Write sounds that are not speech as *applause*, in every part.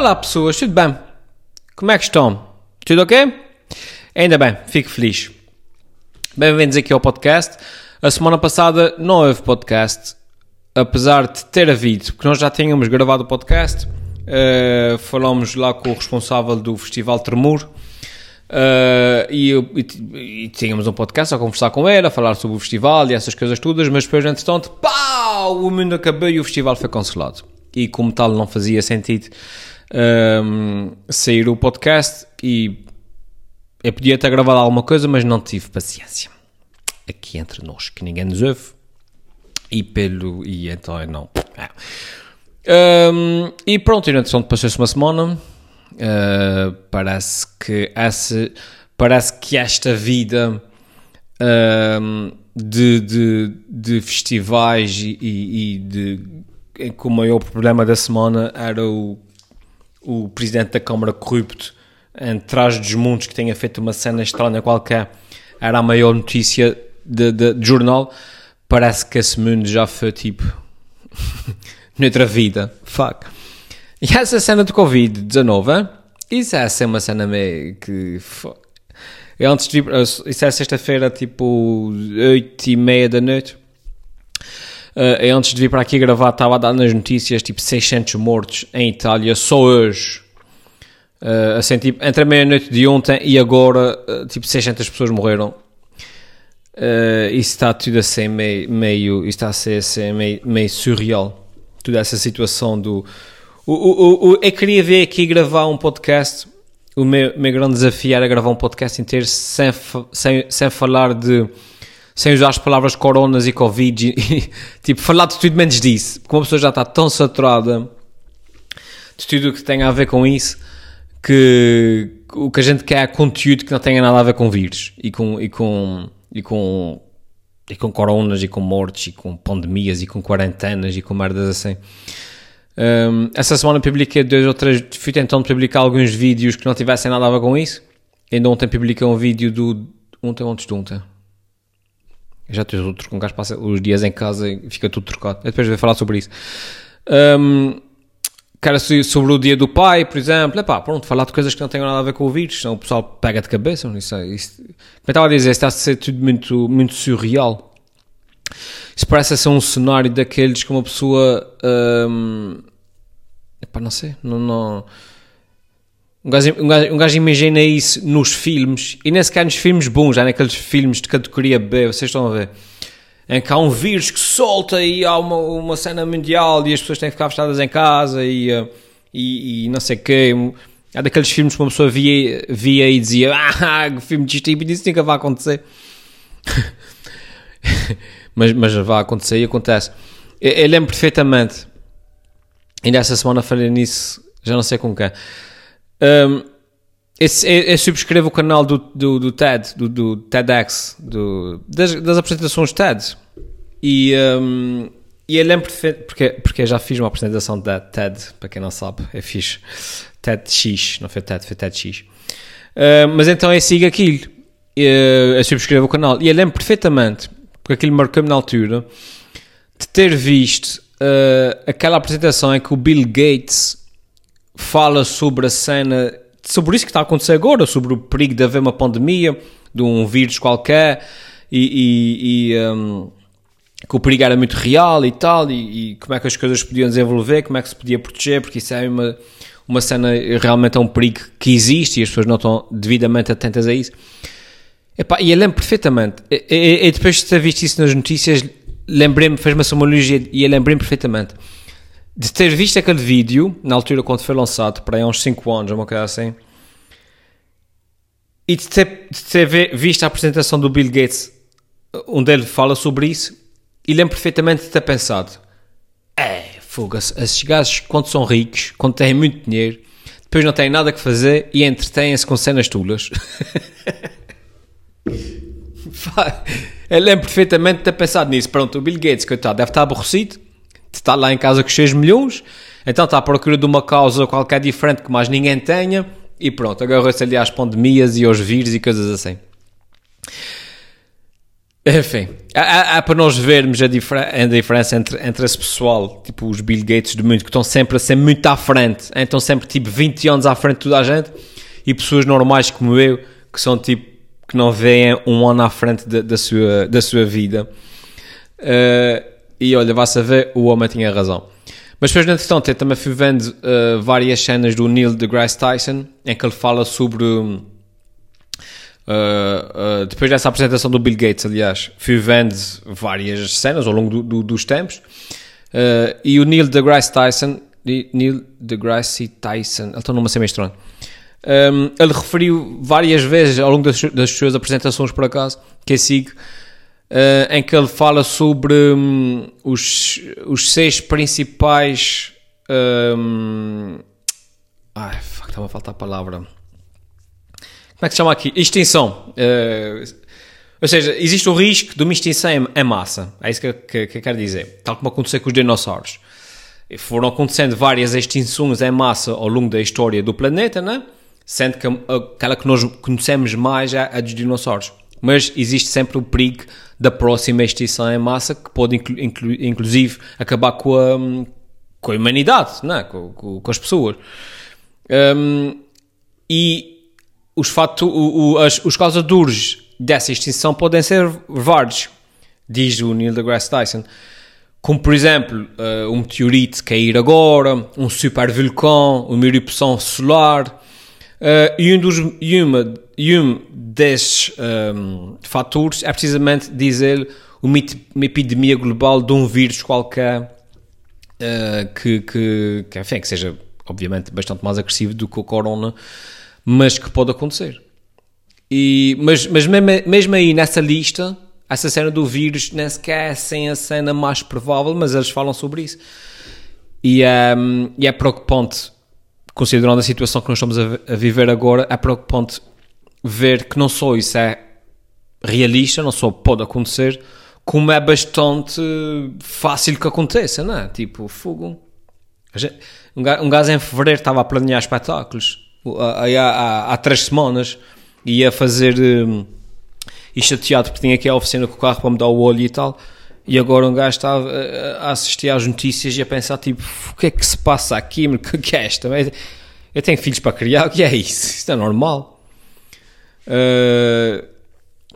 Olá pessoas, tudo bem? Como é que estão? Tudo ok? Ainda bem, fico feliz. Bem-vindos aqui ao podcast. A semana passada não houve podcast, apesar de ter havido, porque nós já tínhamos gravado o podcast. Uh, falamos lá com o responsável do Festival Tremor. Uh, e, e, e, tínhamos um podcast a conversar com ele, a falar sobre o festival e essas coisas todas, mas depois, entretanto, pau, o mundo acabou e o festival foi cancelado. E como tal, não fazia sentido um, sair o podcast e eu podia ter gravado alguma coisa, mas não tive paciência. Aqui entre nós, que ninguém nos ouve. E pelo. E então é não. É. Um, e pronto, e entretanto passou-se uma semana. Uh, parece que essa, parece que esta vida uh, de, de, de, festivais e, e, e de que o maior problema da semana era o o presidente da Câmara corrupto em trás dos mundos que tenha feito uma cena estranha qualquer era a maior notícia de, de, de jornal, parece que esse mundo já foi tipo *laughs* noutra vida. Fuck. E essa cena do Covid-19, isso é assim uma cena meio que. Fuck. Antes de isso é sexta-feira, tipo 8 e meia da noite. Uh, antes de vir para aqui gravar, estava a dar nas notícias tipo 600 mortos em Itália só hoje. Uh, assim, tipo, entre a meia-noite de ontem e agora, uh, tipo 600 pessoas morreram. Uh, isso está tudo assim meio, meio isso está a ser assim, meio, meio surreal. Toda essa situação do. O, o, o, eu queria ver aqui gravar um podcast. O meu, meu grande desafio era gravar um podcast inteiro sem, sem, sem falar de sem usar as palavras coronas e covid, *laughs* e, tipo, falar de tudo menos disso, porque uma pessoa já está tão saturada de tudo o que tem a ver com isso, que o que a gente quer é conteúdo que não tenha nada a ver com vírus, e com, e com, e com, e com coronas, e com mortes, e com pandemias, e com quarentenas, e com merdas assim. Um, essa semana publiquei dois ou três, fui tentando publicar alguns vídeos que não tivessem nada a ver com isso. Ainda ontem publiquei um vídeo do. Ontem, antes de ontem já tens outros com um gajo passa os dias em casa e fica tudo trocado. Eu depois vou falar sobre isso. Um, cara, sobre o dia do pai, por exemplo, é pá, pronto, falar de coisas que não têm nada a ver com o vírus, senão o pessoal pega de cabeça. Isso, é, isso, como eu estava a dizer, está a ser tudo muito, muito surreal. Isso parece ser um cenário daqueles que uma pessoa. Um, epá, não sei, não, não um gajo, um, gajo, um gajo imagina isso nos filmes, e nem sequer nos filmes bons, já naqueles filmes de categoria B, vocês estão a ver, em que há um vírus que solta e há uma, uma cena mundial e as pessoas têm que ficar fechadas em casa e, uh, e, e não sei o quê. Há daqueles filmes que uma pessoa via, via e dizia *laughs* ah, filme de estúpido, isso nunca vai acontecer. *laughs* mas, mas vai acontecer e acontece. Eu, eu lembro perfeitamente, ainda essa semana falei nisso, já não sei com quem um, eu, eu, subscrevo o canal do, do, do TED, do, do TEDx, do, das, das, apresentações TED. E, um, e eu lembro, porque, porque eu já fiz uma apresentação da TED, para quem não sabe, eu fiz TEDx, não foi TED, foi TEDx. Uh, mas então eu sigo aquilo, eu, eu subscrevo o canal. E eu lembro perfeitamente, porque aquilo marcou-me na altura, de ter visto uh, aquela apresentação em que o Bill Gates fala sobre a cena, sobre isso que está a acontecer agora, sobre o perigo de haver uma pandemia, de um vírus qualquer, e, e, e um, que o perigo era muito real e tal, e, e, como é que as coisas podiam desenvolver, como é que se podia proteger, porque isso é uma, uma cena, realmente é um perigo que existe e as pessoas não estão devidamente atentas a isso. Epá, e eu lembro perfeitamente, e, e, e depois de ter visto isso nas notícias, lembrei-me, fez-me essa e eu lembrei-me perfeitamente de ter visto aquele vídeo, na altura quando foi lançado, para aí uns 5 anos, uma coisa assim, e de ter, de ter visto a apresentação do Bill Gates, onde ele fala sobre isso, e lembro perfeitamente de ter pensado: é, fuga-se, esses gajos, quando são ricos, quando têm muito dinheiro, depois não têm nada que fazer e entretêm-se com cenas tulas. *laughs* Eu lembro perfeitamente de ter pensado nisso. Pronto, o Bill Gates, coitado, deve estar aborrecido está lá em casa com 6 milhões, então está à procura de uma causa qualquer diferente que mais ninguém tenha, e pronto, agarrou-se ali às pandemias e aos vírus e coisas assim. Enfim, há, há para nós vermos a, a, diferença entre, entre esse pessoal, tipo os Bill Gates do mundo, que estão sempre a ser muito à frente, estão sempre tipo 20 anos à frente de toda a gente, e pessoas normais como eu, que são tipo, que não veem um ano à frente da, sua, da sua vida. Uh, e olha, vai saber, o homem tinha razão. Mas depois, entretanto, eu também fui vendo uh, várias cenas do Neil deGrasse Tyson, em que ele fala sobre Uh, uh, depois dessa apresentação do Bill Gates, aliás, fui vendo várias cenas ao longo do, do, dos tempos. E o Neil deGrasse Tyson, Neil deGrasse Tyson, ele está numa ser meio estranho. Um, ele referiu várias vezes ao longo das, das suas apresentações, por acaso, que eu sigo, em que ele fala sobre um, os, os seis principais. Um, ai, fuck, está-me a faltar a palavra como é que se chama aqui? Extinção. Uh, ou seja, existe o risco de uma extinção em, massa. É isso que, que, que eu quero dizer. Tal como aconteceu com os dinossauros. Foram acontecendo várias extinções em massa ao longo da história do planeta, né? sendo que aquela que nós conhecemos mais é a dos dinossauros. Mas existe sempre o perigo da próxima extinção em massa que pode inclu, inclu, inclusive acabar com a, com a humanidade, né? com, com, com as pessoas. Um, e os, fato, o, o, as, os causadores dessa extinção podem ser vários, diz o Neil deGrasse Tyson. Como, por exemplo, uh, um meteorito cair agora, um super vulcão, uma erupção solar. Uh, e, um dos, e, uma, e um desses um, eh, fatores é precisamente dizer uma, uma epidemia global de um vírus qualquer uh, que, que, que, enfim, que seja, obviamente, bastante mais agressivo do que o corona mas que pode acontecer. E, mas mas mesmo, mesmo aí nessa lista, essa cena do vírus nem sequer é sem a cena mais provável, mas eles falam sobre isso. E, um, e é preocupante, considerando a situação que nós estamos a, a, viver agora, é preocupante ver que não só isso é realista, não só pode acontecer, como é bastante fácil que aconteça, não é? Tipo, fogo. Um gajo em fevereiro estava a planear espetáculos há, há, há três semanas ia fazer um, isto teatro porque tinha aqui a oficina com o carro para me dar o olho e tal e agora um gajo está a, a assistir às notícias e a pensar tipo o que é que se passa aqui *laughs* o que é isto eu tenho filhos para criar o que é isso isto é normal uh,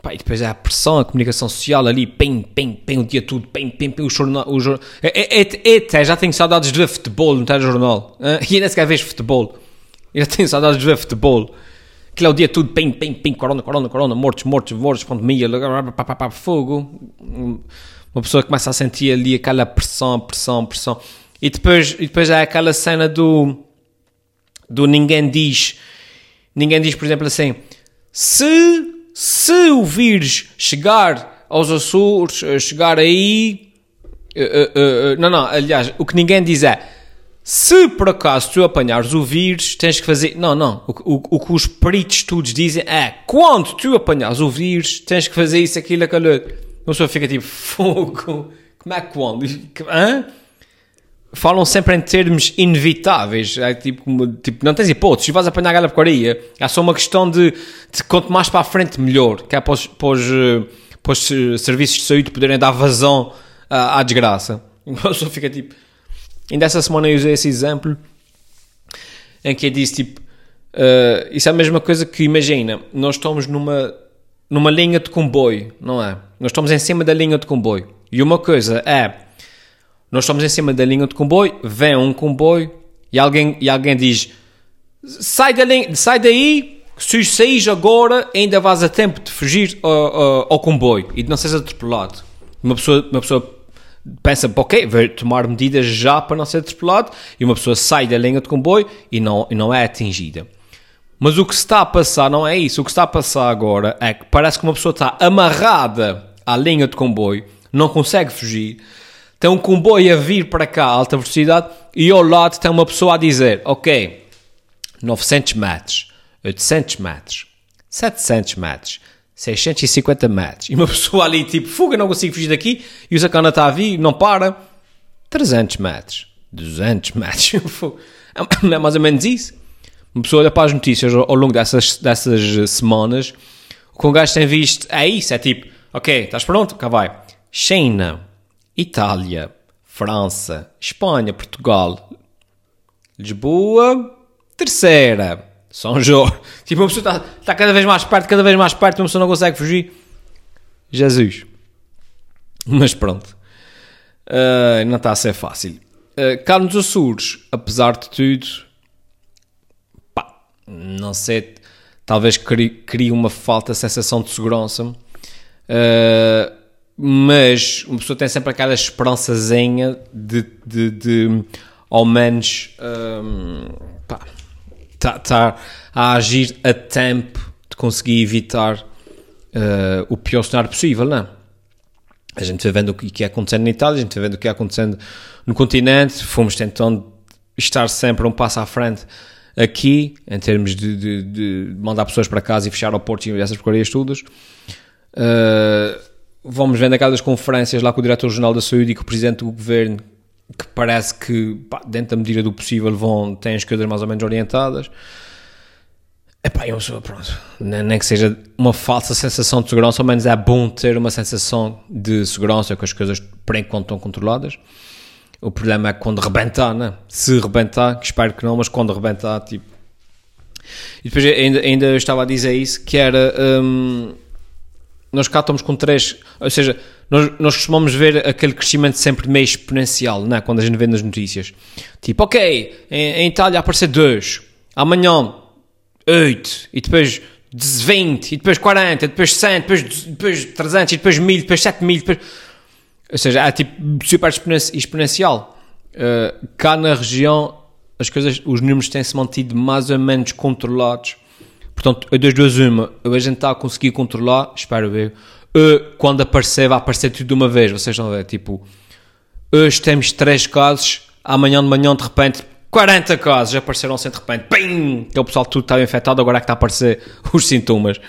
pá, e depois é a pressão a comunicação social ali pem, pem, pem o dia tudo pem, pem, pem o jornal, o jornal é, é, é, é, já tenho saudades de ver futebol no telejornal uh, *laughs* e ainda sequer vejo futebol eu tenho saudades de ver futebol. Aquilo é o dia tudo, pim, pim, pim, corona, corona, corona, mortos, mortos, mortos, pandemia, fogo. Uma pessoa começa a sentir ali aquela pressão, pressão, pressão. E depois, e depois há aquela cena do, do ninguém diz, ninguém diz, por exemplo, assim, se, se o vírus chegar aos Açores, chegar aí, uh, uh, uh, não, não, aliás, o que ninguém diz é, se por acaso tu apanhares o vírus, tens que fazer. Não, não. O, o, o que os peritos estudos dizem é quando tu apanhares o vírus, tens que fazer isso, aquilo, aquilo. Uma pessoa fica tipo, *laughs* fogo. Como é que quando? Hã? Falam sempre em termos inevitáveis. É tipo, tipo não tens hipóteses. Se vais apanhar a porcaria, é só uma questão de, de quanto mais para a frente, melhor. Que é para os, para os, eh, para os eh, serviços de saúde poderem dar vazão à, à desgraça. *laughs* Uma pessoa fica tipo Ainda essa semana eu usei esse exemplo em que eu disse tipo: uh, Isso é a mesma coisa que imagina, nós estamos numa, numa linha de comboio, não é? Nós estamos em cima da linha de comboio. E uma coisa é: nós estamos em cima da linha de comboio, vem um comboio e alguém, e alguém diz: Sai, da linha, sai daí, se saís agora, ainda vais a tempo de fugir ao, ao, ao comboio e de não seres atropelado. Uma pessoa, uma pessoa pensa, ok, vai tomar medidas já para não ser atropelado, e uma pessoa sai da linha de comboio e não, e não é atingida. Mas o que está a passar não é isso. O que está a passar agora é que parece que uma pessoa está amarrada à linha de comboio, não consegue fugir, tem um comboio a vir para cá a alta velocidade e ao lado tem uma pessoa a dizer, ok, 900 metros, 800 metros, 700 metros, 650 metros. E uma *laughs* pessoa ali, tipo, fuga, não consigo fugir daqui. E o sacana está a vir, não para. 300 metros. 200 *laughs* metros. Não é mais ou menos isso. Uma pessoa olha para as notícias ao longo dessas, dessas semanas. O que um gajo tem visto é isso. É tipo, Ok, estás pronto? Cá vai. China, Itália, França, Espanha, Portugal, Lisboa, terceira, São João. *laughs* Tipo, uma pessoa está, está cada vez mais perto, cada vez mais perto, uma pessoa não consegue fugir. Jesus. Mas pronto. Uh, não está a ser fácil. Uh, cá nos Açores, apesar de tudo, pá, não sei, talvez crie, crie uma falta sensação de segurança. Uh, mas uma pessoa tem sempre aquela esperançazinha de, de, de ao menos um, estar tá, a agir a tempo de conseguir evitar uh, o pior cenário possível, não é? A gente vai vendo o que é acontecendo na Itália, a gente vai vendo o que é acontecendo no continente, fomos tentando estar sempre um passo à frente aqui, em termos de, de, de mandar pessoas para casa e fechar aeroportos e essas porcarias todas. Uh, vamos vendo aquelas conferências lá com o Diretor-Geral da Saúde e com o Presidente do Governo, que parece que, pá, dentro da medida do possível, vão, têm as coisas mais ou menos orientadas. Epá, eu sou, pronto, nem que seja uma falsa sensação de segurança, ao menos é bom ter uma sensação de segurança, que as coisas por enquanto estão controladas. O problema é quando rebentar, né? Se rebentar, que espero que não, mas quando rebentar, tipo... E depois ainda, ainda estava a dizer isso, que era... Hum, nós cá estamos com três, ou seja, nós, nós costumamos ver aquele crescimento sempre meio exponencial, né? quando a gente vê nas notícias. Tipo, ok, em, em Itália aparecer dois, amanhã 8, e depois 20, e depois 40, e depois 100, depois, depois 300, e depois 1000, depois 7000, depois... Ou seja, é tipo super exponencial. Uh, cá na região, as coisas, os números têm-se mantido mais ou menos controlados Portanto, a das duas uma, a gente está a conseguir controlar, espero ver, quando aparecer, vai aparecer tudo de uma vez, vocês vão ver, tipo, hoje temos 3 casos, amanhã de manhã, de repente, 40 casos apareceram sem de repente, pim, que o pessoal tudo estava infectado, agora é que está a aparecer *laughs* os sintomas.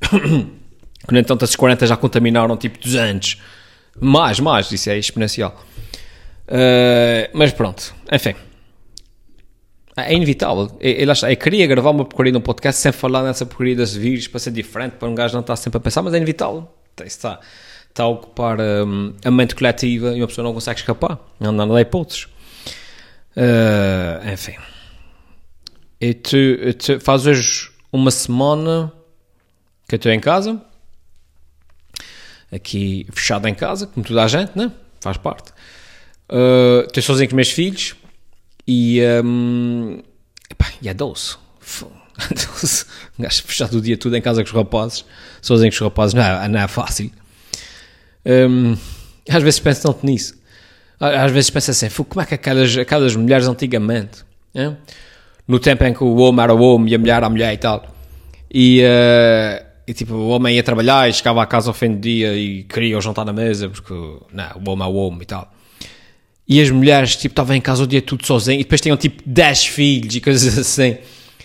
*coughs* Quando então esses 40 já contaminaram tipo 200. Mais, mais, isso é exponencial. Uh, mas pronto, enfim. É inevitável. Eu, eu, eu queria gravar uma porcaria num podcast sem falar nessa porcaria das vírus para ser diferente, para um gajo não estar sempre a pensar, mas é inevitável. Está, está a ocupar um, a mente coletiva e uma pessoa não consegue escapar. Não, não dá hipóteses. Uh, enfim. E tu, tu faz hoje uma semana que eu estou em casa, aqui fechado em casa, como toda a gente, né? Faz parte. Uh, estou sozinho com os meus filhos e, um, epá, e é doce. *laughs* doce. Um gajo fechado o dia todo em casa com os rapazes, sozinho com os rapazes, não é, não é fácil. Um, às vezes penso tanto nisso. Às vezes penso assim, como é que aquelas, aquelas mulheres antigamente, é? no tempo em que o homem era o homem e a mulher era a mulher e tal, e, uh, e tipo, o homem ia trabalhar e chegava à casa ao fim do dia e queria jantar na mesa, porque não, o homem é o homem e tal e as mulheres, tipo, estavam em casa o dia tudo sozinho, e depois tinham, tipo, 10 filhos e coisas *laughs* assim.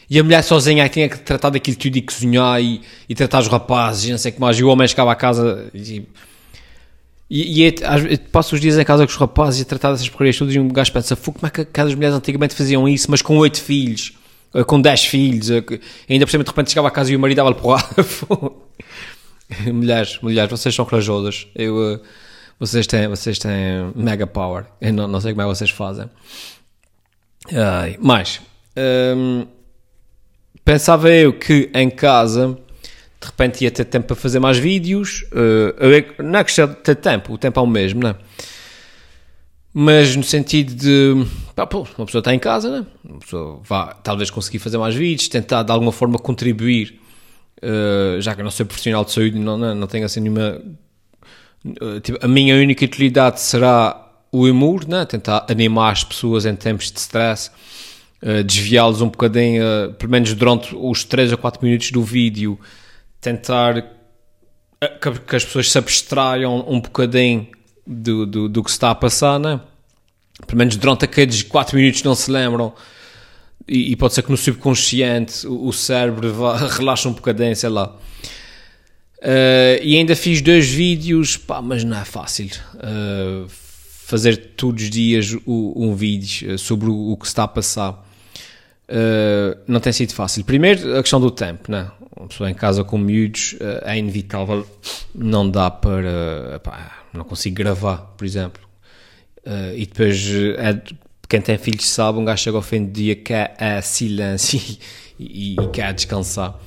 E a mulher sozinha aí tinha que tratar daquilo tudo e cozinhar e, e tratar os rapazes e não sei o que mais. E o homem chegava à casa e... E, e é, passo os dias em casa com os rapazes e a tratar dessas porcarias todas e um gajo pensa, como é que aquelas mulheres antigamente faziam isso, mas com 8 filhos, eh, com 10 filhos, eh, ainda por cima de repente chegava à casa e o marido dava-lhe porrada. *laughs* mulheres, mulheres, vocês são corajosas. Eu... Vocês têm, vocês têm mega power. Eu não, não sei como é que vocês fazem. Ai, mas hum, pensava eu que em casa de repente ia ter tempo para fazer mais vídeos. Uh, não é questão de ter tempo, o tempo é o mesmo, não é? Mas no sentido de pá, pô, uma pessoa está em casa, né? uma pessoa vai talvez conseguir fazer mais vídeos, tentar de alguma forma contribuir, uh, já que eu não sou profissional de saúde, não, não, não tenho assim nenhuma tipo, a minha única utilidade será o humor, né? tentar animar as pessoas em tempos de stress, uh, desviá-los um bocadinho, uh, pelo menos durante os 3 a 4 minutos do vídeo, tentar que, que, as pessoas se abstraiam um bocadinho do, do, do, que se está a passar, né? pelo menos durante aqueles 4 minutos não se lembram. E, e pode ser que no subconsciente o, o cérebro *laughs* relaxe um bocadinho, sei lá. Uh, e ainda fiz dois vídeos, pá, mas não é fácil uh, fazer todos os dias um vídeo eh, sobre o, que está a passar. Não tem sido fácil. Primeiro, a questão do tempo, né? uma pessoa em casa com miúdos, é inevitável, não dá para, pá, não consigo gravar, por exemplo. E depois, é, quem tem filhos sabe, um gajo chega ao fim do dia que é silêncio *laughs* e, e, quer descansar.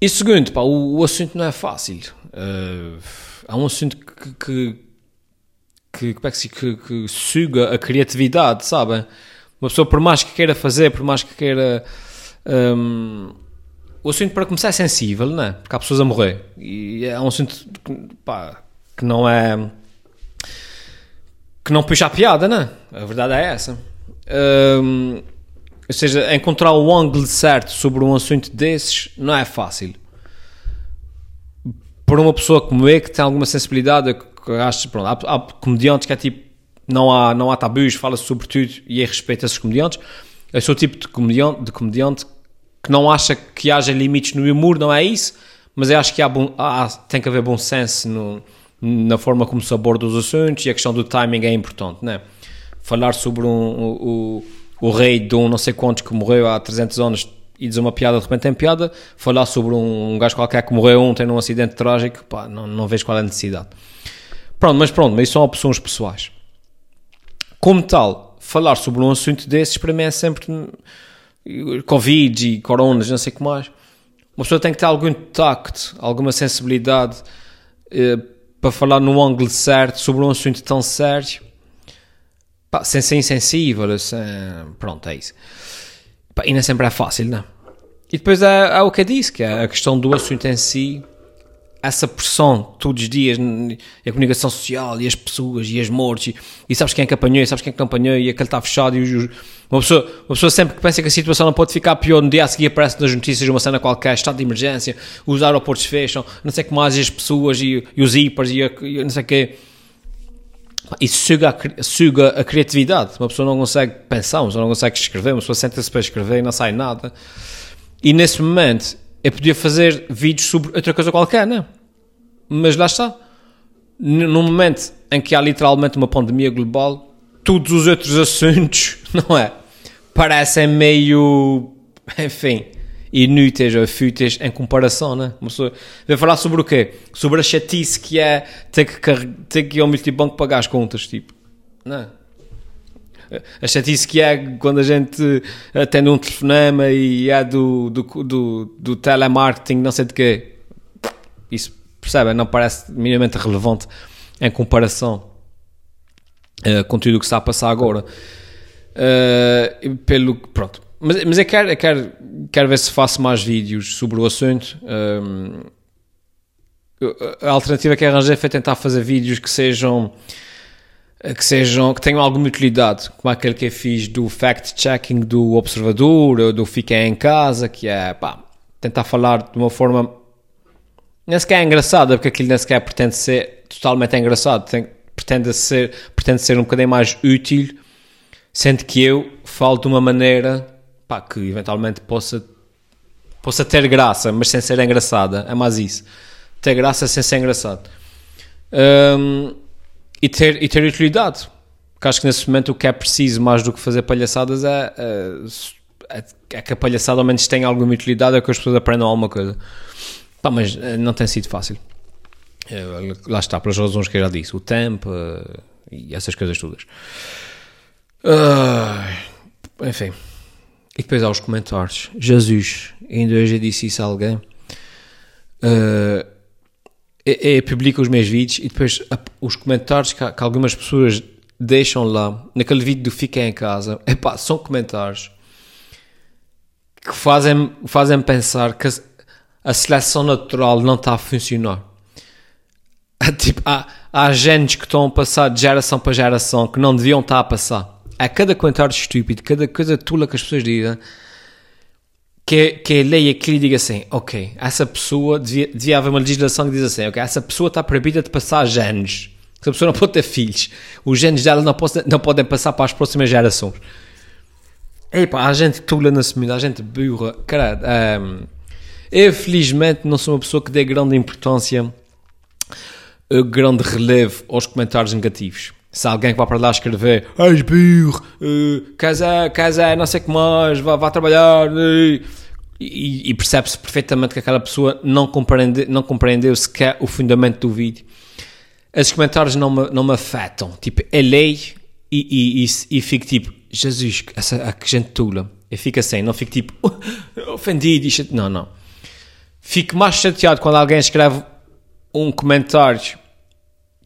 E segundo, pá, o, o, assunto não é fácil. Uh, é um assunto que, que, que, como é que, se, que, que suga a criatividade, sabem? Uma pessoa, por mais que queira fazer, por mais que queira. Um, o assunto, para começar, é sensível, não é? Porque há pessoas a morrer. E é um assunto que, pá, que não é. que não puxa a piada, não é? A verdade é essa. Um, ou seja, encontrar o ângulo certo sobre um assunto desses não é fácil. Por uma pessoa como eu, que tem alguma sensibilidade, que acho, pronto, há, há comediantes que é tipo, não há, não há tabus, fala-se sobre tudo e é respeito a esses comediantes. Eu sou o tipo de comediante, de comediante que não acha que haja limites no humor, não é isso, mas eu acho que há bom, há, tem que haver bom senso no, na forma como se aborda os assuntos e a questão do timing é importante, né? Falar sobre um, um, o rei de um não sei quantos que morreu há 300 anos e dizer uma piada, de repente tem piada, falar sobre um, um gajo qualquer que morreu ontem num acidente trágico, pá, não, não vejo qual é a necessidade. Pronto, mas pronto, mas isso são opções pessoais. Como tal, falar sobre um assunto desses para mim é sempre Covid e coronas, não sei o que mais. Uma pessoa tem que ter algum tacto, alguma sensibilidade eh, para falar no ângulo certo sobre um assunto tão sério Pá, sem ser insensível, sem... pronto, é isso. Pá, e nem sempre é fácil, não. E depois é, é o que eu disse, que é a questão do assunto em si, essa pressão todos os dias, a comunicação social e as pessoas e as mortes, e, e sabes quem é que apanhou, e sabes quem é que apanhou, e aquele está fechado, e os, uma, pessoa, uma pessoa sempre que pensa que a situação não pode ficar pior, no dia a seguir aparece nas notícias uma cena qualquer, estado de emergência, os aeroportos fecham, não sei o que mais, e as pessoas, e, e os hipers, e, e não sei o que isso suga a, suga a criatividade. Uma pessoa não consegue pensar, uma pessoa não consegue escrever, uma pessoa senta-se para escrever e não sai nada. E nesse momento eu podia fazer vídeos sobre outra coisa qualquer, não? Mas lá está. No momento em que há literalmente uma pandemia global, todos os outros assuntos, *laughs* não é? Parecem meio. Enfim inúteis ou fúteis em comparação, né? Uma pessoa vai falar sobre o quê? Sobre a chatice que é ter que, ter que ir ao multibanco pagar as contas, tipo, não A chatice que é quando a gente atende um telefonema e é do, do, do, do telemarketing, não sei de quê. Isso, percebe? Não parece minimamente relevante em comparação uh, com tudo o que está a passar agora. Uh, pelo, pronto, mas, mas eu, quero, eu quero, quero ver se faço mais vídeos sobre o assunto. Um, a alternativa que arranjei foi tentar fazer vídeos que sejam que sejam que tenham alguma utilidade, como aquele que eu fiz do fact-checking do observador, ou do Fiquem em Casa, que é pá, tentar falar de uma forma nem sequer é engraçada, porque aquilo nem sequer pretende ser totalmente engraçado, tem, pretende, ser, pretende ser um bocadinho mais útil, sendo que eu falo de uma maneira pá, que eventualmente possa, possa ter graça, mas sem ser engraçada. É mais isso. Ter graça sem ser engraçado. Um, e, ter, e ter utilidade. Porque acho que nesse momento o que é preciso mais do que fazer palhaçadas é, é, é que a palhaçada ao menos tenha alguma utilidade, é que as pessoas aprendam alguma coisa. Pá, mas eh, não tem sido fácil. Eh, lá está, pelas razões que eu já disse. O tempo uh, e essas coisas todas. Uh, enfim. E depois há os comentários. Jesus, ainda hoje eu disse isso a alguém. Uh, publica os meus vídeos e depois os comentários que, que, algumas pessoas deixam lá, naquele vídeo do Fiquem em Casa, epá, são comentários que fazem, fazem pensar que a, a seleção natural não está a funcionar. *laughs* Tipo, há, há genes que estão a passar de geração para geração que não deviam estar a passar a cada comentário estúpido, cada coisa tula que as pessoas digam, que, que leia aquilo e diga assim, ok, essa pessoa, devia, devia haver uma legislação que diz assim, ok, essa pessoa está proibida de passar genes, essa pessoa não pode ter filhos, os genes dela não, não podem passar para as próximas gerações. Epá, a gente tula na semida, a gente burra, cara, um, eu felizmente não sou uma pessoa que dê grande importância, eh, grande relevo aos comentários negativos se alguém que vai para lá escrever és burro, uh, casa, casa, não sei o que mais, vá, vá trabalhar, uh, e, e percebe-se perfeitamente que aquela pessoa não, compreende, não compreendeu sequer o fundamento do vídeo. Esses comentários não me, não me afetam. Tipo, é lei e, e, e, e fico tipo, Jesus, essa que gente tula. Eu fico assim, não fico tipo, *laughs* ofendido. E não, não. Fico mais chateado quando alguém escreve um comentário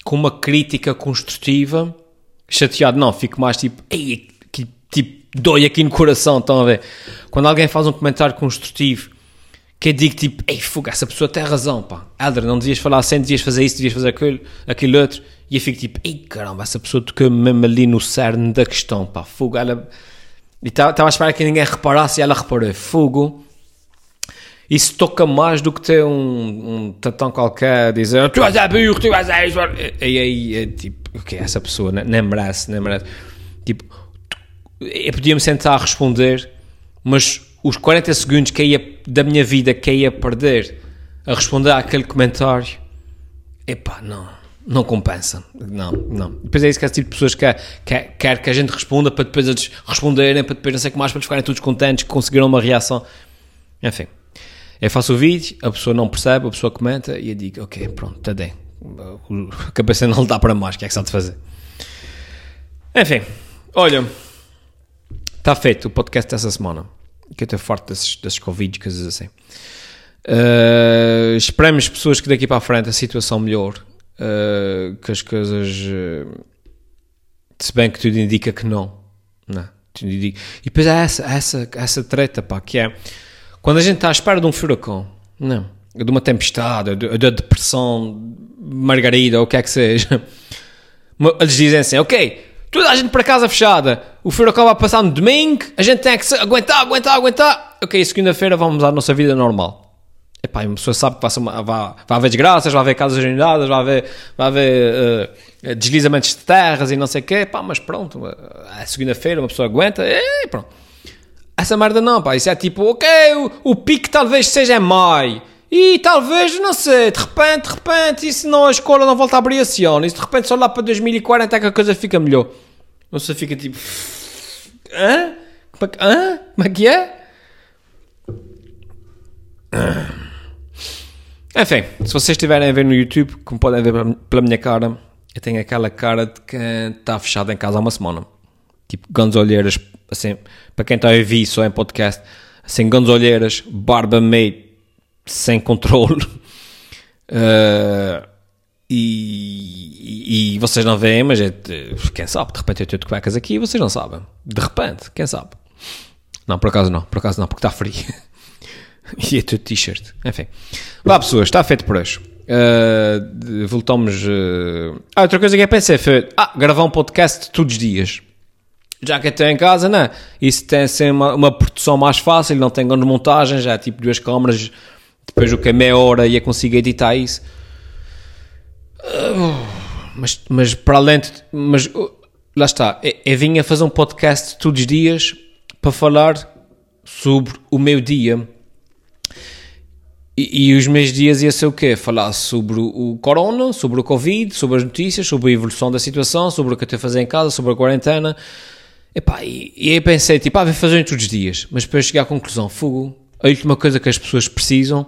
com uma crítica construtiva. Chateado, não. Fico mais tipo, ei, que, tipo, dói aqui no coração, estão a ver? Quando alguém faz um comentário construtivo que eu digo tipo, ei, fuga, essa pessoa tem razão, pá. Elder, não devias falar assim, devias fazer isso, devias fazer aquilo, aquilo outro. E eu fico tipo, ei, caramba, essa pessoa tocou mesmo ali no cerne da questão, pá, fuga, ela... E estava a esperar que ninguém reparasse e ela reparou, fogo. Isso toca mais do que ter um, um tatão qualquer dizer tu és a burro, tu és a isso. E aí, é, tipo, o que essa pessoa nem, nem merece, nem merece. Tipo, eu podia me sentar a responder, mas os 40 segundos que ia, da minha vida que ia perder a responder àquele comentário, epá, não, não compensa. Não, não. Depois é isso que esse tipo de pessoas quer, quer, quer que a gente responda para depois eles responderem, para depois não sei o que mais, para eles ficarem todos contentes que conseguiram uma reação. Enfim, eu faço o vídeo, a pessoa não percebe, a pessoa comenta e eu digo, ok, pronto, está bem. A cabeça não dá para mais, o que é que há de fazer? Enfim, olha, está feito o podcast dessa semana que eu estou forte desses, desses Covid, coisas assim. Uh, esperamos pessoas que daqui para a frente a situação melhore, uh, que as coisas. Uh, se bem que tudo indica que não. não tudo indica. E depois há essa, essa, essa treta, pá, que é quando a gente está à espera de um furacão, não, de uma tempestade, de, de depressão, margarida, ou o que é que seja, eles dizem assim: ok, toda a gente para casa fechada. O furacão vai passar no domingo, a gente tem que aguentar, aguentar, aguentar. Ok, segunda-feira vamos à nossa vida normal. Epá, uma pessoa sabe que vai, vai, vai haver desgraças, vai haver casas inundadas, vai haver, vai haver uh, deslizamentos de terras e não sei o quê. Epá, mas pronto, é segunda-feira, uma pessoa aguenta e pronto. Essa merda não, pá. Isso é tipo, ok, o, o pico talvez seja em maio. E talvez, não sei, de repente, de repente, e se não a escola não volta a abrir esse ano, e se de repente só lá para 2040 é que a coisa fica melhor. Não se fica tipo. Hã? Como é que, hã? Como é que é? Enfim, se vocês estiverem a ver no YouTube, como podem ver pela minha cara, eu tenho aquela cara de quem está fechado em casa há uma semana. Tipo, ganzolheiras, assim, para quem está a ouvir só em podcast, assim, ganzolheiras, barba meio sem controle. Uh, *laughs* e, e, vocês não veem, mas é, quem sabe, de repente eu tenho de cuecas aqui e vocês não sabem. De repente, quem sabe? Não, por acaso não, por acaso não, porque está frio. *laughs* e é tudo t-shirt. Enfim. Vá pessoas, está feito por hoje. Uh, voltamos. Uh... Ah, outra coisa que eu pensei foi: ah, gravar um podcast todos os dias. Já que estou em casa, não. Isso tem assim uma, uma produção mais fácil, não tem grande montagem, já é tipo duas câmaras depois o que é meia hora ia conseguir editar isso. Uh, mas, mas para além de, mas uh, lá está, eu, eu vinha fazer um podcast todos os dias para falar sobre o meu dia. E, e, os meus dias ia ser o quê? Falar sobre o corona, sobre o Covid, sobre as notícias, sobre a evolução da situação, sobre o que eu estou a fazer em casa, sobre a quarentena. Epá, e, e aí pensei, tipo, ah, vou fazer todos os dias. Mas depois cheguei à conclusão, fogo, a última coisa que as pessoas precisam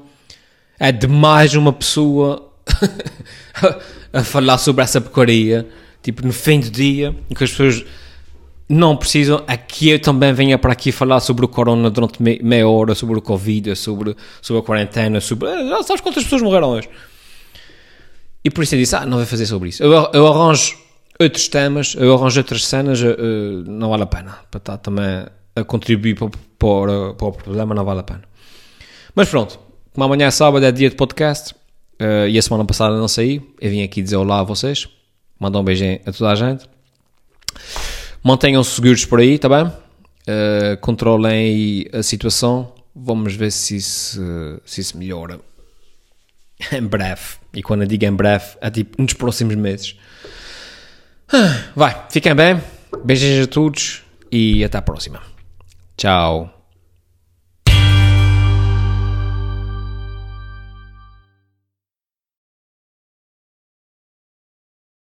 é de mais uma pessoa *laughs* a falar sobre essa porcaria, tipo, no fim do dia, em que as pessoas não precisam, é que eu também venha para aqui falar sobre o corona durante meia hora, sobre o Covid, sobre, sobre a quarentena, sobre. Ah, sabes quantas pessoas morreram hoje? E por isso eu disse: Ah, não vou fazer sobre isso. Eu, eu arranjo outros temas, eu arranjo outras cenas, uh, não vale a pena. Para estar também a contribuir para, para, para o problema, não vale a pena. Mas pronto, como amanhã é sábado, é dia de podcast, uh, e a semana passada não saí, eu vim aqui dizer olá a vocês, mandar um beijinho a toda a gente. Mantenham-se seguros por aí, tá bem? Uh, controlem a situação, vamos ver se isso, se isso melhora *laughs* em breve. E quando eu digo em breve, é tipo nos próximos meses. Vai, fiquem bem, beijos a todos e até a próxima. Tchau.